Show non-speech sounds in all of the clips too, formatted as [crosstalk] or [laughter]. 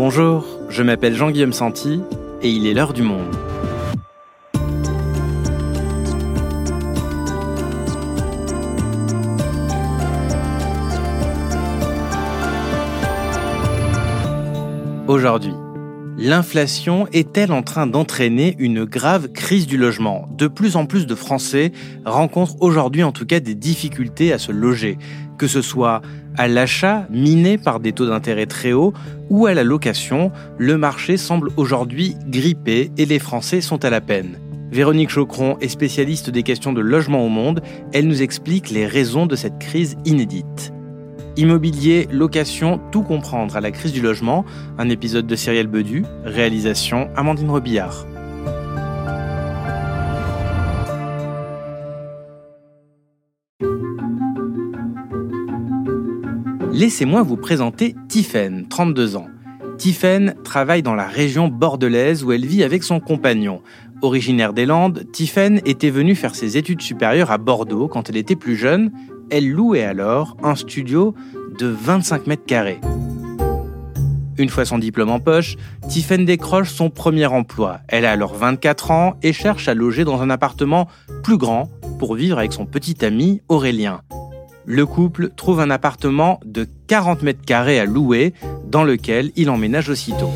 Bonjour, je m'appelle Jean-Guillaume Santi et il est l'heure du monde. Aujourd'hui, l'inflation est-elle en train d'entraîner une grave crise du logement? De plus en plus de Français rencontrent aujourd'hui en tout cas des difficultés à se loger, que ce soit à l'achat miné par des taux d'intérêt très hauts ou à la location, le marché semble aujourd'hui grippé et les Français sont à la peine. Véronique Chocron est spécialiste des questions de logement au monde. Elle nous explique les raisons de cette crise inédite. Immobilier, location, tout comprendre à la crise du logement, un épisode de Cyrielle Bedu, réalisation Amandine Robillard. Laissez-moi vous présenter Tiffaine, 32 ans. Tiffaine travaille dans la région bordelaise où elle vit avec son compagnon. Originaire des Landes, Tiffaine était venue faire ses études supérieures à Bordeaux quand elle était plus jeune elle louait alors un studio de 25 mètres carrés. Une fois son diplôme en poche, Tiffen décroche son premier emploi. Elle a alors 24 ans et cherche à loger dans un appartement plus grand pour vivre avec son petit ami Aurélien. Le couple trouve un appartement de 40 mètres carrés à louer dans lequel il emménage aussitôt.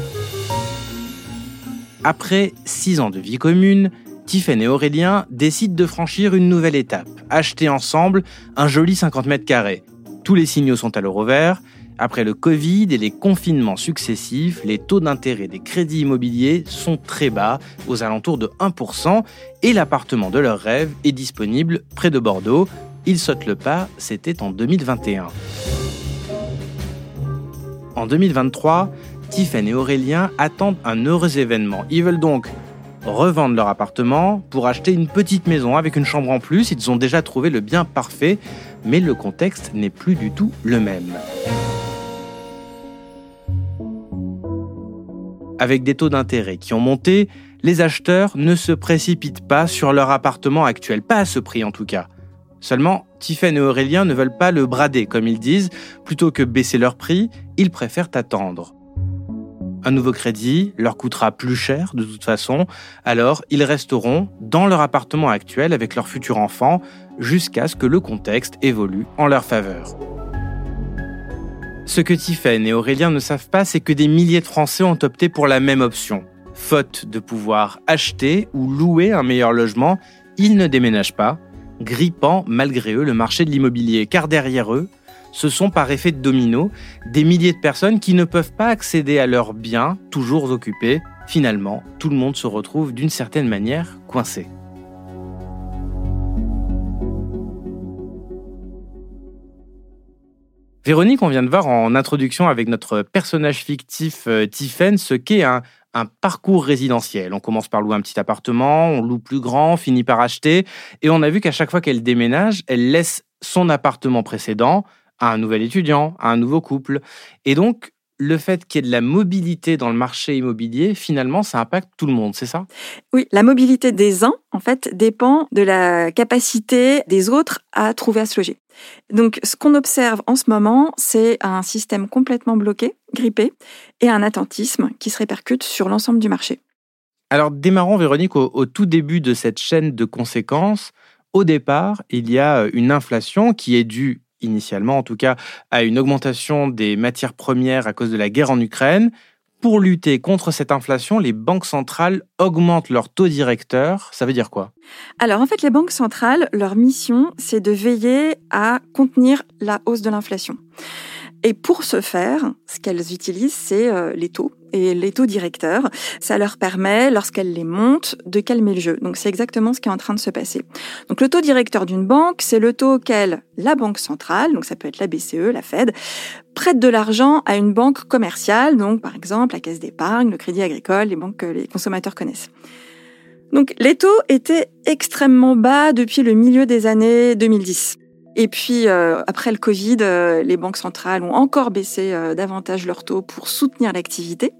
Après 6 ans de vie commune, Tiffen et Aurélien décident de franchir une nouvelle étape, acheter ensemble un joli 50 mètres carrés. Tous les signaux sont à l'euro vert. Après le Covid et les confinements successifs, les taux d'intérêt des crédits immobiliers sont très bas, aux alentours de 1%, et l'appartement de leur rêve est disponible près de Bordeaux. Ils sautent le pas, c'était en 2021. En 2023, Tiffen et Aurélien attendent un heureux événement. Ils veulent donc revendent leur appartement pour acheter une petite maison avec une chambre en plus. Ils ont déjà trouvé le bien parfait, mais le contexte n'est plus du tout le même. Avec des taux d'intérêt qui ont monté, les acheteurs ne se précipitent pas sur leur appartement actuel, pas à ce prix en tout cas. Seulement, Tiffen et Aurélien ne veulent pas le brader, comme ils disent. Plutôt que baisser leur prix, ils préfèrent attendre. Un nouveau crédit leur coûtera plus cher de toute façon, alors ils resteront dans leur appartement actuel avec leur futur enfant jusqu'à ce que le contexte évolue en leur faveur. Ce que Tiffen et Aurélien ne savent pas, c'est que des milliers de Français ont opté pour la même option. Faute de pouvoir acheter ou louer un meilleur logement, ils ne déménagent pas, grippant malgré eux le marché de l'immobilier, car derrière eux, ce sont par effet de domino des milliers de personnes qui ne peuvent pas accéder à leurs biens toujours occupés. Finalement, tout le monde se retrouve d'une certaine manière coincé. Véronique, on vient de voir en introduction avec notre personnage fictif euh, Tiffen ce qu'est un, un parcours résidentiel. On commence par louer un petit appartement, on loue plus grand, finit par acheter, et on a vu qu'à chaque fois qu'elle déménage, elle laisse son appartement précédent, à un nouvel étudiant, à un nouveau couple. Et donc, le fait qu'il y ait de la mobilité dans le marché immobilier, finalement, ça impacte tout le monde, c'est ça? Oui, la mobilité des uns, en fait, dépend de la capacité des autres à trouver à se loger. Donc, ce qu'on observe en ce moment, c'est un système complètement bloqué, grippé, et un attentisme qui se répercute sur l'ensemble du marché. Alors, démarrons, Véronique, au, au tout début de cette chaîne de conséquences. Au départ, il y a une inflation qui est due initialement en tout cas, à une augmentation des matières premières à cause de la guerre en Ukraine. Pour lutter contre cette inflation, les banques centrales augmentent leur taux directeur. Ça veut dire quoi? Alors en fait, les banques centrales, leur mission, c'est de veiller à contenir la hausse de l'inflation. Et pour ce faire, ce qu'elles utilisent, c'est euh, les taux et les taux directeurs. Ça leur permet, lorsqu'elles les montent, de calmer le jeu. Donc c'est exactement ce qui est en train de se passer. Donc le taux directeur d'une banque, c'est le taux auquel la banque centrale, donc ça peut être la BCE, la Fed, prête de l'argent à une banque commerciale, donc par exemple la Caisse d'épargne, le Crédit Agricole, les banques que les consommateurs connaissent. Donc les taux étaient extrêmement bas depuis le milieu des années 2010. Et puis, euh, après le Covid, euh, les banques centrales ont encore baissé euh, davantage leurs taux pour soutenir l'activité.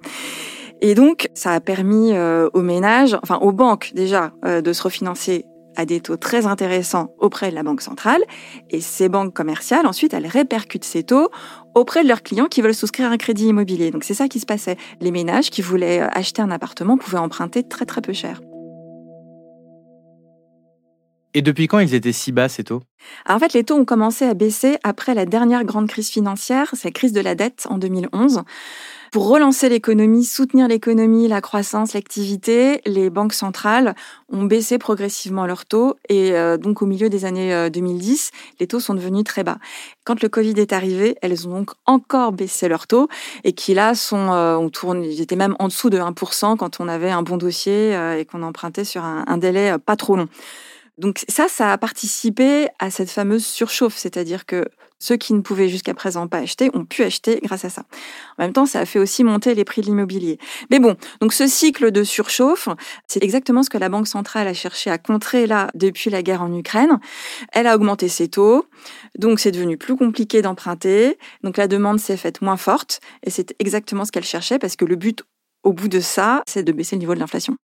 Et donc, ça a permis aux ménages, enfin aux banques déjà, de se refinancer à des taux très intéressants auprès de la banque centrale et ces banques commerciales, ensuite, elles répercutent ces taux auprès de leurs clients qui veulent souscrire un crédit immobilier. Donc c'est ça qui se passait. Les ménages qui voulaient acheter un appartement pouvaient emprunter très très peu cher. Et depuis quand ils étaient si bas, ces taux? En fait, les taux ont commencé à baisser après la dernière grande crise financière, c'est la crise de la dette en 2011. Pour relancer l'économie, soutenir l'économie, la croissance, l'activité, les banques centrales ont baissé progressivement leurs taux et euh, donc au milieu des années 2010, euh, les taux sont devenus très bas. Quand le Covid est arrivé, elles ont donc encore baissé leurs taux et qui là sont, euh, on tourne, ils étaient même en dessous de 1% quand on avait un bon dossier et qu'on empruntait sur un, un délai pas trop long. Donc ça, ça a participé à cette fameuse surchauffe, c'est-à-dire que ceux qui ne pouvaient jusqu'à présent pas acheter ont pu acheter grâce à ça. En même temps, ça a fait aussi monter les prix de l'immobilier. Mais bon, donc ce cycle de surchauffe, c'est exactement ce que la Banque centrale a cherché à contrer là depuis la guerre en Ukraine. Elle a augmenté ses taux, donc c'est devenu plus compliqué d'emprunter, donc la demande s'est faite moins forte, et c'est exactement ce qu'elle cherchait parce que le but au bout de ça, c'est de baisser le niveau de l'inflation.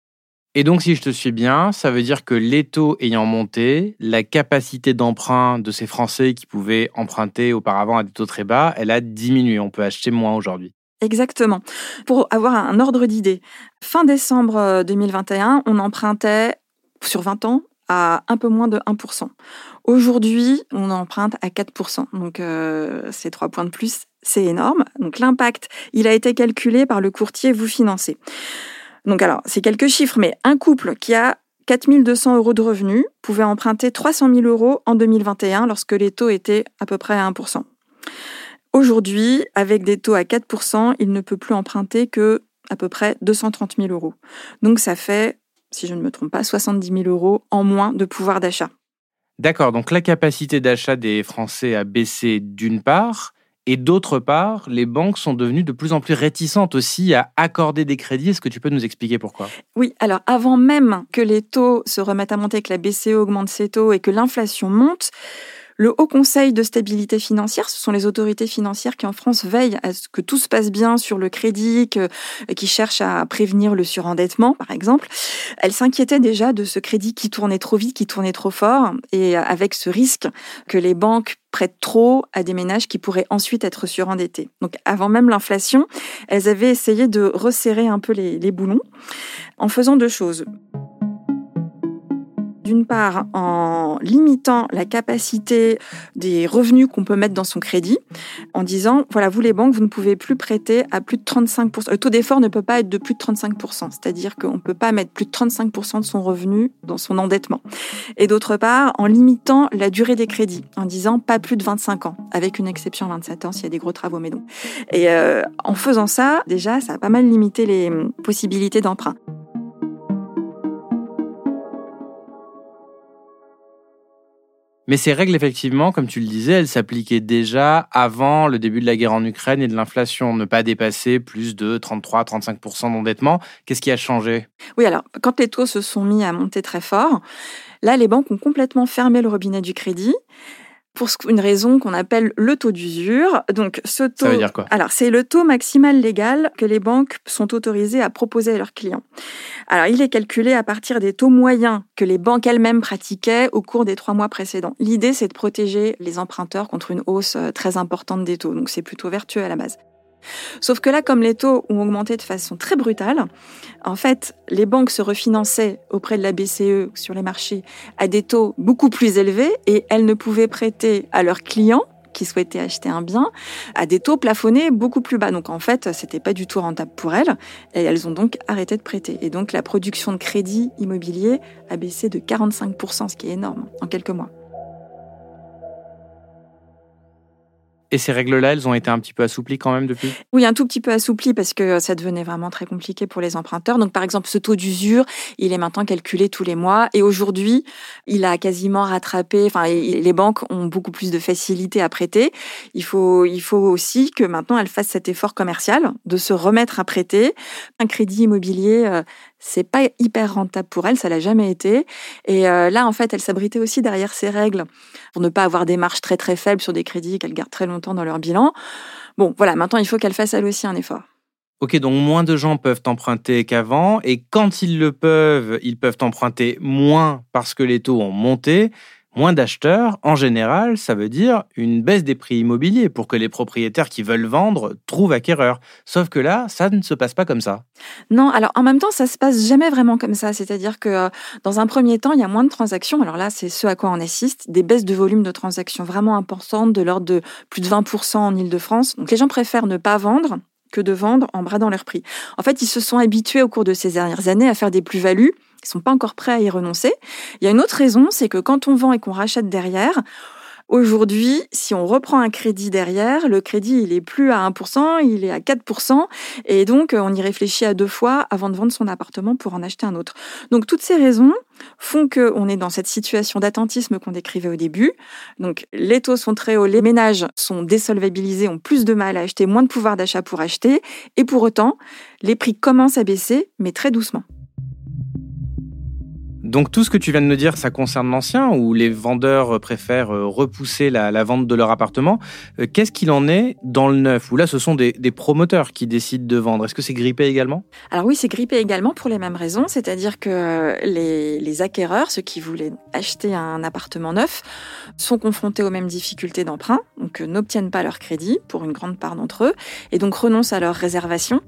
Et donc, si je te suis bien, ça veut dire que les taux ayant monté, la capacité d'emprunt de ces Français qui pouvaient emprunter auparavant à des taux très bas, elle a diminué. On peut acheter moins aujourd'hui. Exactement. Pour avoir un ordre d'idée, fin décembre 2021, euh, on empruntait sur 20 ans à un peu moins de 1%. Aujourd'hui, on emprunte à 4%. Donc, euh, c'est trois points de plus, c'est énorme. Donc, l'impact, il a été calculé par le courtier Vous Financez. Donc alors, c'est quelques chiffres, mais un couple qui a 4200 euros de revenus pouvait emprunter 300 000 euros en 2021 lorsque les taux étaient à peu près à 1%. Aujourd'hui, avec des taux à 4%, il ne peut plus emprunter que à peu près 230 000 euros. Donc ça fait, si je ne me trompe pas, 70 000 euros en moins de pouvoir d'achat. D'accord, donc la capacité d'achat des Français a baissé d'une part, et d'autre part, les banques sont devenues de plus en plus réticentes aussi à accorder des crédits. Est-ce que tu peux nous expliquer pourquoi? Oui, alors avant même que les taux se remettent à monter, que la BCE augmente ses taux et que l'inflation monte, le Haut Conseil de stabilité financière, ce sont les autorités financières qui en France veillent à ce que tout se passe bien sur le crédit, qui cherchent à prévenir le surendettement, par exemple. Elles s'inquiétaient déjà de ce crédit qui tournait trop vite, qui tournait trop fort, et avec ce risque que les banques prêtent trop à des ménages qui pourraient ensuite être surendettés. Donc avant même l'inflation, elles avaient essayé de resserrer un peu les, les boulons en faisant deux choses d'une part en limitant la capacité des revenus qu'on peut mettre dans son crédit, en disant, voilà, vous les banques, vous ne pouvez plus prêter à plus de 35%. Le taux d'effort ne peut pas être de plus de 35%, c'est-à-dire qu'on ne peut pas mettre plus de 35% de son revenu dans son endettement. Et d'autre part, en limitant la durée des crédits, en disant pas plus de 25 ans, avec une exception 27 ans s'il y a des gros travaux mais non. Et euh, en faisant ça, déjà, ça a pas mal limité les possibilités d'emprunt. Mais ces règles, effectivement, comme tu le disais, elles s'appliquaient déjà avant le début de la guerre en Ukraine et de l'inflation. Ne pas dépasser plus de 33-35% d'endettement. Qu'est-ce qui a changé? Oui, alors, quand les taux se sont mis à monter très fort, là, les banques ont complètement fermé le robinet du crédit pour une raison qu'on appelle le taux d'usure. Donc, ce taux. Ça veut dire quoi? Alors, c'est le taux maximal légal que les banques sont autorisées à proposer à leurs clients. Alors, il est calculé à partir des taux moyens que les banques elles-mêmes pratiquaient au cours des trois mois précédents. L'idée, c'est de protéger les emprunteurs contre une hausse euh, très importante des taux. Donc, c'est plutôt vertueux à la base. Sauf que là, comme les taux ont augmenté de façon très brutale, en fait, les banques se refinançaient auprès de la BCE sur les marchés à des taux beaucoup plus élevés et elles ne pouvaient prêter à leurs clients qui souhaitaient acheter un bien à des taux plafonnés beaucoup plus bas. Donc en fait, c'était pas du tout rentable pour elles et elles ont donc arrêté de prêter. Et donc la production de crédit immobilier a baissé de 45%, ce qui est énorme en quelques mois. Et ces règles-là, elles ont été un petit peu assouplies quand même depuis? Oui, un tout petit peu assouplies parce que ça devenait vraiment très compliqué pour les emprunteurs. Donc, par exemple, ce taux d'usure, il est maintenant calculé tous les mois. Et aujourd'hui, il a quasiment rattrapé, enfin, les banques ont beaucoup plus de facilité à prêter. Il faut, il faut aussi que maintenant, elles fassent cet effort commercial de se remettre à prêter. Un crédit immobilier, euh, c'est pas hyper rentable pour elle, ça l'a jamais été. Et euh, là, en fait, elle s'abritait aussi derrière ces règles pour ne pas avoir des marges très très faibles sur des crédits qu'elle garde très longtemps dans leur bilan. Bon, voilà, maintenant il faut qu'elle fasse elle aussi un effort. Ok, donc moins de gens peuvent emprunter qu'avant, et quand ils le peuvent, ils peuvent emprunter moins parce que les taux ont monté. Moins d'acheteurs, en général, ça veut dire une baisse des prix immobiliers pour que les propriétaires qui veulent vendre trouvent acquéreurs. Sauf que là, ça ne se passe pas comme ça. Non, alors en même temps, ça se passe jamais vraiment comme ça. C'est-à-dire que euh, dans un premier temps, il y a moins de transactions. Alors là, c'est ce à quoi on assiste, des baisses de volume de transactions vraiment importantes, de l'ordre de plus de 20% en Ile-de-France. Donc les gens préfèrent ne pas vendre que de vendre en bradant leur prix. En fait, ils se sont habitués au cours de ces dernières années à faire des plus-values. Ils sont pas encore prêts à y renoncer. Il y a une autre raison, c'est que quand on vend et qu'on rachète derrière, Aujourd'hui, si on reprend un crédit derrière, le crédit, il est plus à 1%, il est à 4%, et donc on y réfléchit à deux fois avant de vendre son appartement pour en acheter un autre. Donc toutes ces raisons font qu'on est dans cette situation d'attentisme qu'on décrivait au début. Donc les taux sont très hauts, les ménages sont désolvabilisés, ont plus de mal à acheter, moins de pouvoir d'achat pour acheter, et pour autant, les prix commencent à baisser, mais très doucement. Donc tout ce que tu viens de me dire, ça concerne l'ancien ou les vendeurs préfèrent euh, repousser la, vente de leur appartement. Euh, qu'est-ce qu'il en est dans le neuf? Ou là, ce sont des, promoteurs qui décident de vendre. Est-ce que c'est grippé également? Alors oui, c'est grippé également pour les mêmes raisons. C'est-à-dire que les, acquéreurs, ceux qui voulaient acheter un appartement neuf, sont confrontés aux mêmes difficultés d'emprunt, donc euh, n'obtiennent pas leur crédit pour une grande part d'entre eux, et donc renoncent à leur réservation.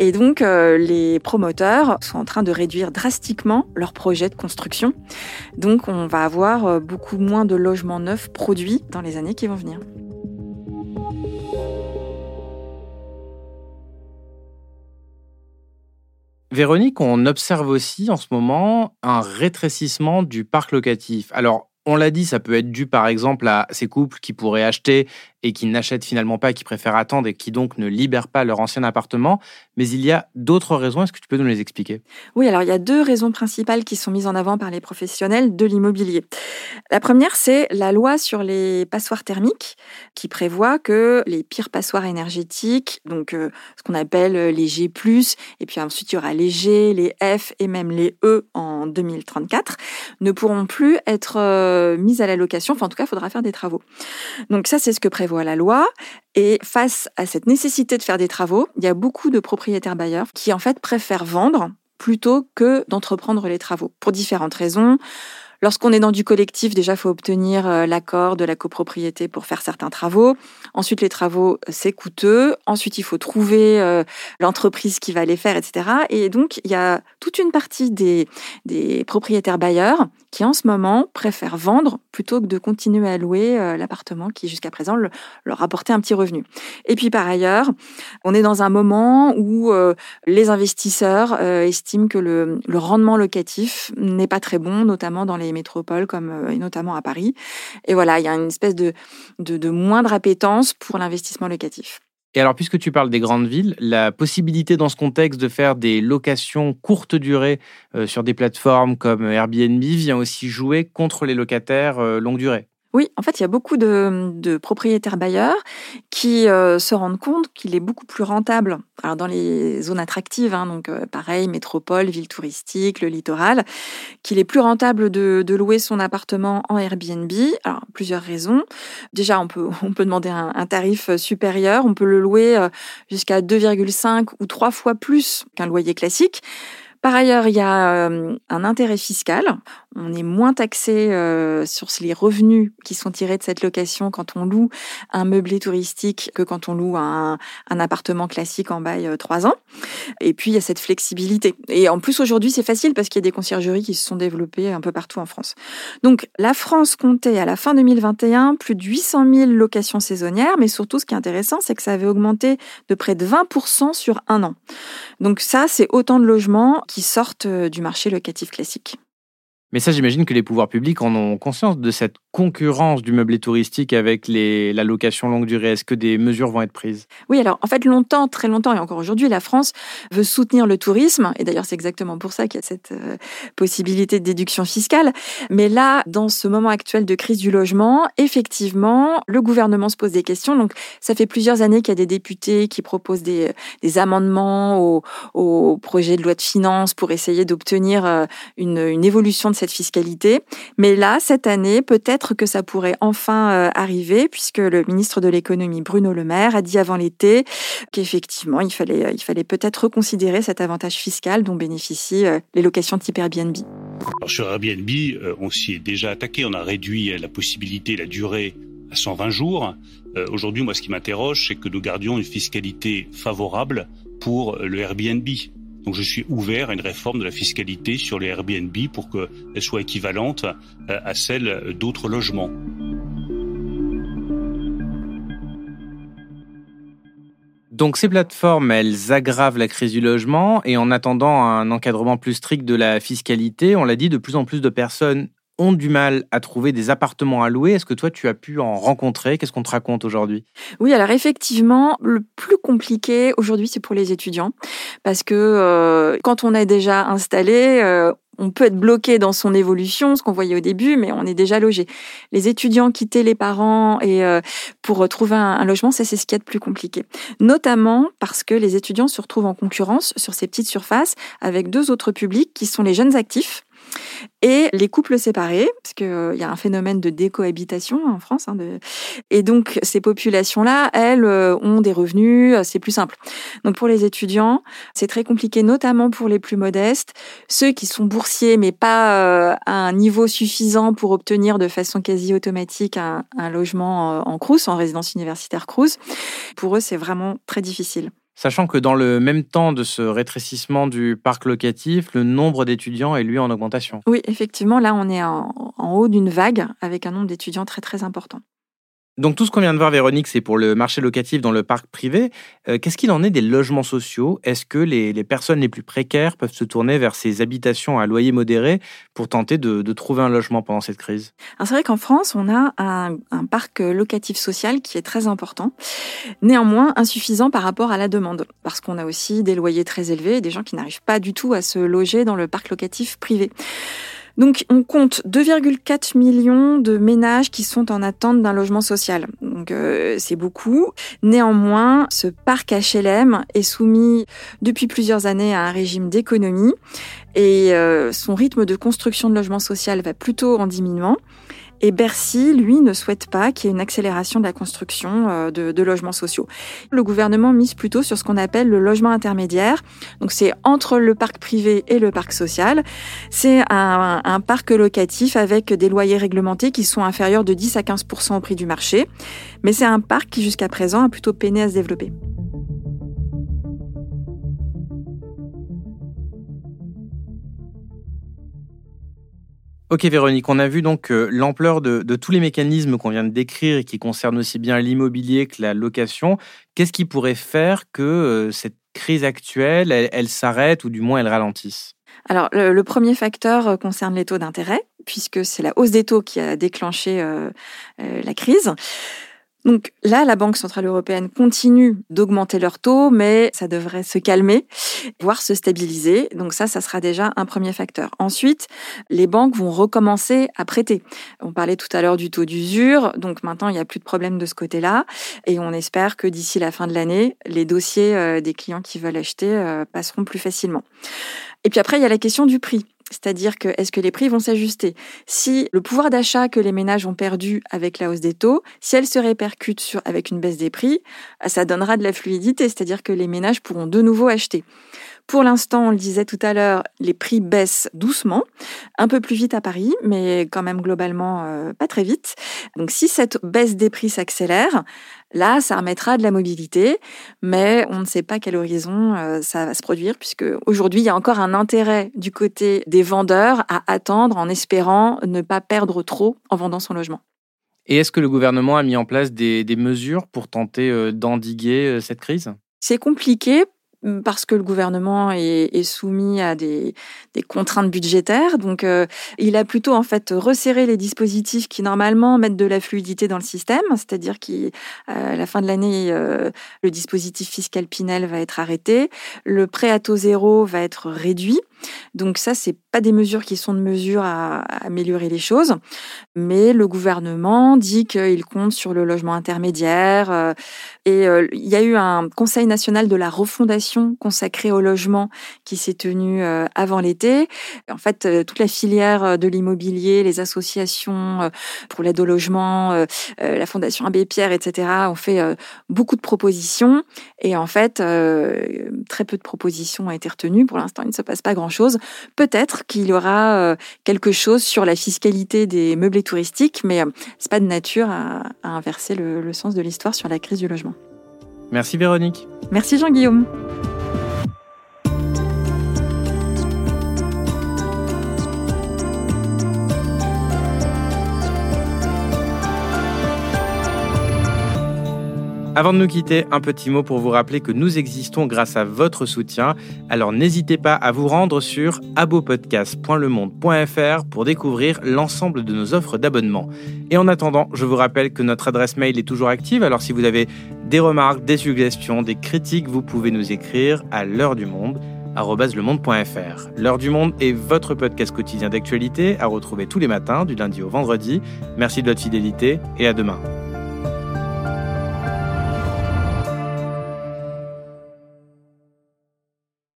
Et donc les promoteurs sont en train de réduire drastiquement leur construction. Donc on va avoir euh, beaucoup moins de logements neufs produits dans les années qui vont venir. Véronique, on observe aussi en ce moment un rétrécissement du parc locatif. Alors, on l'a dit, ça peut être dû par exemple à ces couples qui pourraient acheter et qui n'achètent finalement pas, qui préfèrent attendre et qui donc ne libèrent pas leur ancien appartement. Mais il y a d'autres raisons. Est-ce que tu peux nous les expliquer? Oui, alors il y a deux raisons principales qui sont mises en avant par les professionnels de l'immobilier. La première, c'est la loi sur les passoires thermiques qui prévoit que les pires passoires énergétiques, donc euh, ce qu'on appelle les G+, et puis ensuite il y aura les G, les F et même les E en 2034, ne pourront plus être euh, mises à la location. Enfin, en tout cas, il faudra faire des travaux. Donc ça, c'est ce que prévoit la loi. Et face à cette nécessité de faire des travaux, il y a beaucoup de propriétaires bailleurs qui en fait préfèrent vendre plutôt que d'entreprendre les travaux pour différentes raisons. Lorsqu'on est dans du collectif, déjà, faut obtenir euh, l'accord de la copropriété pour faire certains travaux. Ensuite, les travaux, c'est coûteux. Ensuite, il faut trouver euh, l'entreprise qui va les faire, etc. Et donc, il y a toute une partie des, propriétaires bailleurs qui, en ce moment, préfèrent vendre plutôt que de continuer à louer euh, l'appartement qui, jusqu'à présent, leur rapportait un petit revenu. Et puis, par ailleurs, on est dans un moment où les investisseurs estiment que le rendement locatif n'est pas très bon, notamment dans les métropoles, comme euh, et notamment à Paris. Et voilà, il y a une espèce de, de, moindre appétence pour l'investissement locatif. Et alors, puisque tu parles des grandes villes, la possibilité dans ce contexte de faire des locations courte durée euh, sur des plateformes comme Airbnb vient aussi jouer contre les locataires euh, longue durée. Oui, en fait, il y a beaucoup de, propriétaires bailleurs qui euh, se rendent compte qu'il est beaucoup plus rentable, alors dans les zones attractives, hein, donc euh, pareil, métropole, ville touristique, le littoral, qu'il est plus rentable de, louer son appartement en Airbnb. Alors, plusieurs raisons. Déjà, on peut, [laughs] on peut demander un, un tarif supérieur, on peut le louer euh, jusqu'à 2,5 ou 3 fois plus qu'un loyer classique. Par ailleurs, il y a un intérêt fiscal. On est moins taxé sur les revenus qui sont tirés de cette location quand on loue un meublé touristique que quand on loue un, appartement classique en bail 3 ans. Et puis, il y a cette flexibilité. Et en plus, aujourd'hui, c'est facile parce qu'il y a des conciergeries qui se sont développées un peu partout en France. Donc, la France comptait à la fin 2021 plus de 800 000 locations saisonnières, mais surtout, ce qui est intéressant, c'est que ça avait augmenté de près de 20% sur un an. Donc ça, c'est autant de logements qui sortent euh, du marché locatif classique. Mais ça, j'imagine que les pouvoirs publics en ont conscience de cette concurrence du meublé touristique avec les, la location longue durée. Est-ce que des mesures vont être prises? Oui, alors en fait, longtemps, très longtemps, et encore aujourd'hui, la France veut soutenir le tourisme. Et d'ailleurs, c'est exactement pour ça qu'il y a cette euh, possibilité de déduction fiscale. Mais là, dans ce moment actuel de crise du logement, effectivement, le gouvernement se pose des questions. Donc, ça fait plusieurs années qu'il y a des députés qui proposent des, des amendements au, au, projet de loi de finances pour essayer d'obtenir euh, une, une évolution de cette fiscalité. Mais là, cette année, peut-être que ça pourrait enfin euh, arriver, puisque le ministre de l'économie, Bruno Le Maire, a dit avant l'été qu'effectivement, il fallait, il fallait peut-être reconsidérer cet avantage fiscal dont bénéficient euh, les locations type Airbnb. Alors sur Airbnb, euh, on s'y est déjà attaqué. On a réduit la possibilité, la durée à 120 jours. Aujourd'hui, moi, ce qui m'interroge, c'est que nous gardions une fiscalité favorable pour le Airbnb. Donc je suis ouvert à une réforme de la fiscalité sur les Airbnb pour qu'elle soit équivalente euh, à celle d'autres logements. Donc ces plateformes, elles aggravent la crise du logement et en attendant un encadrement plus strict de la fiscalité, on l'a dit, de plus en plus de personnes ont du mal à trouver des appartements à louer. Est-ce que toi, tu as pu en rencontrer? Qu'est-ce qu'on te raconte aujourd'hui? Oui, alors effectivement, le plus compliqué aujourd'hui, c'est pour les étudiants. Parce que euh, quand on est déjà installé, euh, on peut être bloqué dans son évolution, ce qu'on voyait au début, mais on est déjà logé. Les étudiants quitter les parents et euh, pour trouver un, logement, ça c'est ce qui est le plus compliqué. Notamment parce que les étudiants se retrouvent en concurrence sur ces petites surfaces avec deux autres publics qui sont les jeunes actifs et les couples séparés, parce qu'il euh, y a un phénomène de décohabitation en France. Hein, et donc, ces populations-là, elles, euh, ont des revenus, euh, c'est plus simple. Donc, pour les étudiants, c'est très compliqué, notamment pour les plus modestes, ceux qui sont boursiers, mais pas à un niveau suffisant pour obtenir de façon quasi automatique un, logement en Crous, en résidence universitaire Crous. Pour eux, c'est vraiment très difficile. Sachant que dans le même temps de ce rétrécissement du parc locatif, le nombre d'étudiants est lui en augmentation. Oui, effectivement, là on est en, haut d'une vague avec un nombre d'étudiants très très important. Donc tout ce qu'on vient de voir, Véronique, c'est pour le marché locatif dans le parc privé. Euh, qu'est-ce qu'il en est des logements sociaux? Est-ce que les, personnes les plus précaires peuvent se tourner vers ces habitations à loyer modéré pour tenter de, trouver un logement pendant cette crise? C'est vrai qu'en France, on a un, parc locatif social qui est très important, néanmoins insuffisant par rapport à la demande, parce qu'on a aussi des loyers très élevés et des gens qui n'arrivent pas du tout à se loger dans le parc locatif privé. Donc on compte 2,4 millions de ménages qui sont en attente d'un logement social. Donc euh, c'est beaucoup. Néanmoins, ce parc HLM est soumis depuis plusieurs années à un régime d'économie et euh, son rythme de construction de logement social va plutôt en diminuant. Et Bercy, lui, ne souhaite pas qu'il y ait une accélération de la construction euh, de, logements sociaux. Le gouvernement mise plutôt sur ce qu'on appelle le logement intermédiaire. Donc c'est entre le parc privé et le parc social. C'est un, un parc locatif avec des loyers réglementés qui sont inférieurs de 10 à 15% au prix du marché. Mais c'est un parc qui jusqu'à présent a plutôt peiné à se développer. Ok Véronique, on a vu donc euh, l'ampleur de, tous les mécanismes qu'on vient de décrire et qui concernent aussi bien l'immobilier que la location. Qu'est-ce qui pourrait faire que euh, cette crise actuelle, elle, s'arrête ou du moins elle ralentisse? Alors le, premier facteur euh, concerne les taux d'intérêt, puisque c'est la hausse des taux qui a déclenché la crise. Donc là, la Banque Centrale Européenne continue d'augmenter leurs taux, mais ça devrait se calmer, voire se stabiliser. Donc ça, ça sera déjà un premier facteur. Ensuite, les banques vont recommencer à prêter. On parlait tout à l'heure du taux d'usure, donc maintenant, il n'y a plus de problème de ce côté-là. Et on espère que d'ici la fin de l'année, les dossiers euh, des clients qui veulent acheter euh, passeront plus facilement. Et puis après, il y a la question du prix. C'est-à-dire que est-ce que les prix vont s'ajuster? Si le pouvoir d'achat que les ménages ont perdu avec la hausse des taux, si elle se répercute sur, avec une baisse des prix, ça donnera de la fluidité, c'est-à-dire que les ménages pourront de nouveau acheter. Pour l'instant, on le disait tout à l'heure, les prix baissent doucement, un peu plus vite à Paris, mais quand même globalement euh, pas très vite. Donc si cette baisse des prix s'accélère, là, ça remettra de la mobilité, mais on ne sait pas quel horizon euh, ça va se produire, puisque aujourd'hui, il y a encore un intérêt du côté des vendeurs à attendre en espérant ne pas perdre trop en vendant son logement. Et est-ce que le gouvernement a mis en place des, des mesures pour tenter euh, d'endiguer cette crise? C'est compliqué parce que le gouvernement est, soumis à des, contraintes budgétaires. Donc, euh, il a plutôt en fait resserré les dispositifs qui normalement mettent de la fluidité dans le système, c'est-à-dire qu'à euh, la fin de l'année, euh, le dispositif fiscal Pinel va être arrêté, le prêt à taux zéro va être réduit. Donc ça, c'est pas des mesures qui sont de mesure à, améliorer les choses, mais le gouvernement dit qu'il compte sur le logement intermédiaire. Euh, et euh, il y a eu un Conseil national de la refondation consacré au logement qui s'est tenu euh, avant l'été. En fait, toute la filière de l'immobilier, les associations pour l'aide au logement, la Fondation Abbé Pierre, etc., ont fait beaucoup de propositions. Et en fait, très peu de propositions ont été retenues. Pour l'instant, il ne se passe pas grand-chose. Peut-être qu'il y aura euh, quelque chose sur la fiscalité des meublés touristiques, mais euh, c'est pas de nature à, inverser le sens de l'histoire sur la crise du logement. Merci Véronique. Merci Jean-Guillaume. Avant de nous quitter, un petit mot pour vous rappeler que nous existons grâce à votre soutien. Alors n'hésitez pas à vous rendre sur abopodcast.lemonde.fr pour découvrir l'ensemble de nos offres d'abonnement. Et en attendant, je vous rappelle que notre adresse mail est toujours active. Alors si vous avez des remarques, des suggestions, des critiques, vous pouvez nous écrire à l'heure du monde. L'heure du monde est votre podcast quotidien d'actualité à retrouver tous les matins du lundi au vendredi. Merci de votre fidélité et à demain.